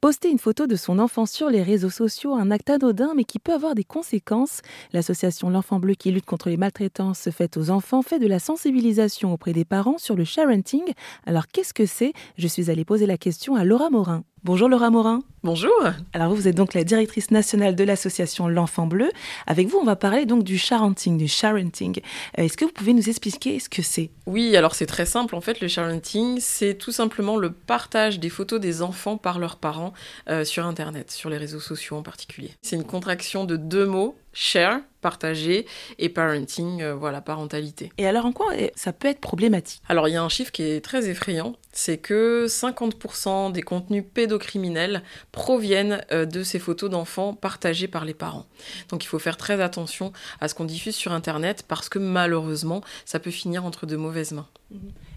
Poster une photo de son enfant sur les réseaux sociaux, un acte anodin mais qui peut avoir des conséquences. L'association L'Enfant Bleu qui lutte contre les maltraitances faites aux enfants fait de la sensibilisation auprès des parents sur le sharenting. Alors qu'est-ce que c'est? Je suis allée poser la question à Laura Morin. Bonjour Laura Morin. Bonjour. Alors vous, vous êtes donc la directrice nationale de l'association L'Enfant Bleu. Avec vous, on va parler donc du sharenting, du sharenting. Euh, est-ce que vous pouvez nous expliquer ce que c'est? Oui, alors c'est très simple. En fait, le sharenting, c'est tout simplement le partage des photos des enfants par leurs parents euh, sur Internet, sur les réseaux sociaux en particulier. C'est une contraction de deux mots share, partager, et parenting, euh, voilà, parentalité. Et alors en quoi ça peut être problématique? Alors il y a un chiffre qui est très effrayant, c'est que 50% des contenus pédocriminels proviennent euh, de ces photos d'enfants partagées par les parents. Donc il faut faire très attention à ce qu'on diffuse sur Internet parce que malheureusement, ça peut finir entre de mauvaises mains.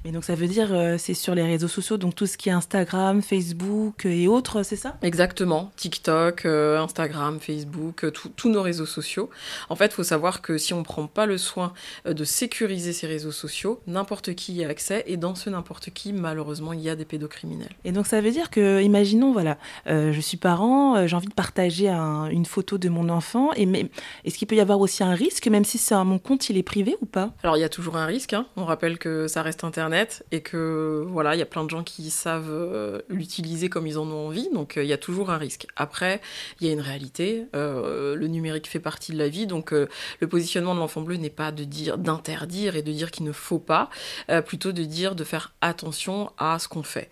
Mais donc ça veut dire euh, c'est sur les réseaux sociaux, donc tout ce qui est Instagram, Facebook et autres, c'est ça? Exactement, TikTok, euh, Instagram, Facebook, euh, tous nos réseaux sociaux. En fait, il faut savoir que si on ne prend pas le soin de sécuriser ces réseaux sociaux, n'importe qui y a accès et dans ce n'importe qui, malheureusement, il y a des pédocriminels. Et donc ça veut dire que, imaginons, voilà, je suis parent, j'ai envie de partager une photo de mon enfant, et mais est-ce qu'il peut y avoir aussi un risque, même si c'est mon compte il est privé ou pas? Alors il y a toujours un risque. Hein. On rappelle que ça reste Internet et que voilà, il y a plein de gens qui savent euh, l'utiliser comme ils en ont envie, donc euh, il y a toujours un risque. Après, il y a une réalité, euh, le numérique fait partie de la vie, donc le positionnement de l'enfant bleu n'est pas de dire d'interdire et de dire qu'il ne faut pas, plutôt de dire de faire attention à ce qu'on fait.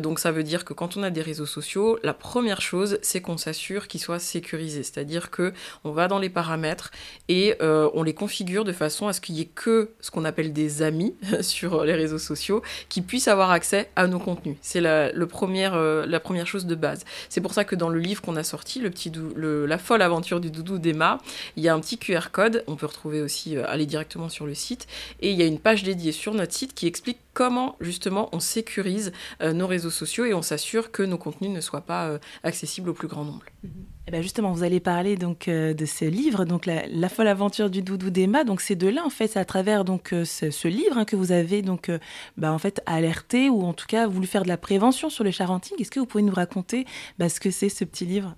donc ça veut dire que quand on a des réseaux sociaux, la première chose, c'est qu'on s'assure qu'ils soient sécurisés, c'est-à-dire que on va dans les paramètres et on les configure de façon à ce qu'il y ait que ce qu'on appelle des amis sur les réseaux sociaux qui puissent avoir accès à nos contenus. C'est la, euh, la première chose de base. C'est pour ça que dans le livre qu'on a sorti, le petit La folle aventure du doudou d'Emma, il y a un petit QR code, on peut retrouver aussi, euh, aller directement sur le site, et il y a une page dédiée sur notre site qui explique comment justement on sécurise euh, nos réseaux sociaux et on s'assure que nos contenus ne soient pas accessibles au plus grand nombre. Mm-hmm. Eh ben justement, vous allez parler donc euh, de ce livre, donc la, folle aventure du doudou d'Emma. Donc c'est de là en fait, à travers donc euh, ce, livre hein, que vous avez donc euh, bah, en fait alerté ou en tout cas voulu faire de la prévention sur le charenting. Est-ce que vous pouvez nous raconter bah, ce que c'est ce petit livre?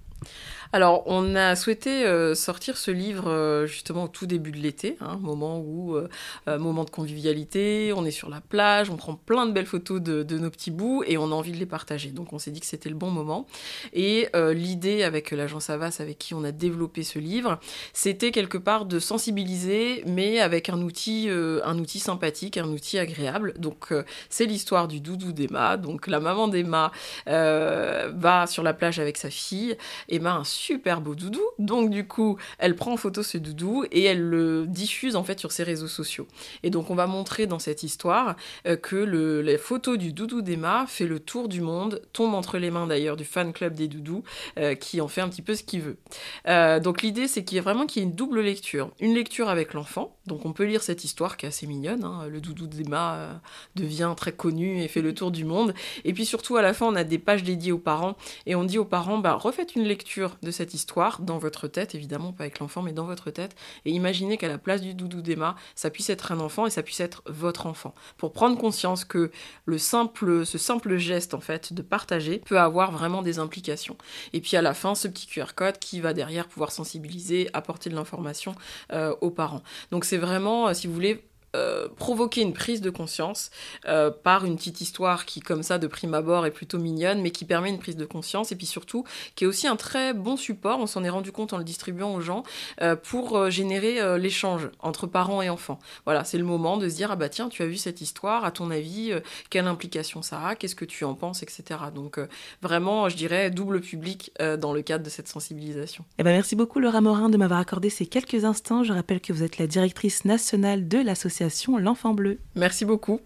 Alors, on a souhaité euh, sortir ce livre euh, justement au tout début de l'été, un hein, moment où, euh, moment de convivialité, on est sur la plage, on prend plein de belles photos de, nos petits bouts et on a envie de les partager. Donc, on s'est dit que c'était le bon moment. Et l'idée avec l'agence Avas, avec qui on a développé ce livre, c'était quelque part de sensibiliser, mais avec un outil, un outil sympathique, un outil agréable. Donc, c'est l'histoire du doudou d'Emma. Donc, la maman d'Emma va sur la plage avec sa fille. Emma, super beau doudou. Donc du coup, elle prend en photo ce doudou et elle le diffuse en fait sur ses réseaux sociaux. Et donc on va montrer dans cette histoire euh, que le, la photo du doudou d'Emma fait le tour du monde, tombe entre les mains d'ailleurs du fan club des doudous, euh, qui en fait un petit peu ce qu'il veut. Euh, donc l'idée c'est qu'il y ait vraiment qu'il y ait une double lecture. Une lecture avec l'enfant, donc on peut lire cette histoire qui est assez mignonne. Hein. Le doudou d'Emma devient très connu et fait le tour du monde. Et puis surtout à la fin on a des pages dédiées aux parents et on dit aux parents bah refaites une lecture cette histoire dans votre tête, évidemment pas avec l'enfant, mais dans votre tête, et imaginez qu'à la place du doudou d'Emma, ça puisse être un enfant et ça puisse être votre enfant. Pour prendre conscience que le simple, ce simple geste en fait de partager peut avoir vraiment des implications. Et puis à la fin, ce petit QR code qui va derrière pouvoir sensibiliser, apporter de l'information euh, aux parents. Donc c'est vraiment, euh, si vous voulez, euh, provoquer une prise de conscience euh, par une petite histoire qui, comme ça, de prime abord, est plutôt mignonne, mais qui permet une prise de conscience, et puis surtout, qui est aussi un très bon support, on s'en est rendu compte en le distribuant aux gens, euh, pour générer l'échange entre parents et enfants. Voilà, c'est le moment de se dire, ah bah tiens, tu as vu cette histoire, à ton avis, quelle implication ça a, qu'est-ce que tu en penses, etc. Donc vraiment, je dirais, double public dans le cadre de cette sensibilisation. Eh ben, merci beaucoup Laura Morin de m'avoir accordé ces quelques instants. Je rappelle que vous êtes la directrice nationale de l'association L'Enfant Bleu. Merci beaucoup.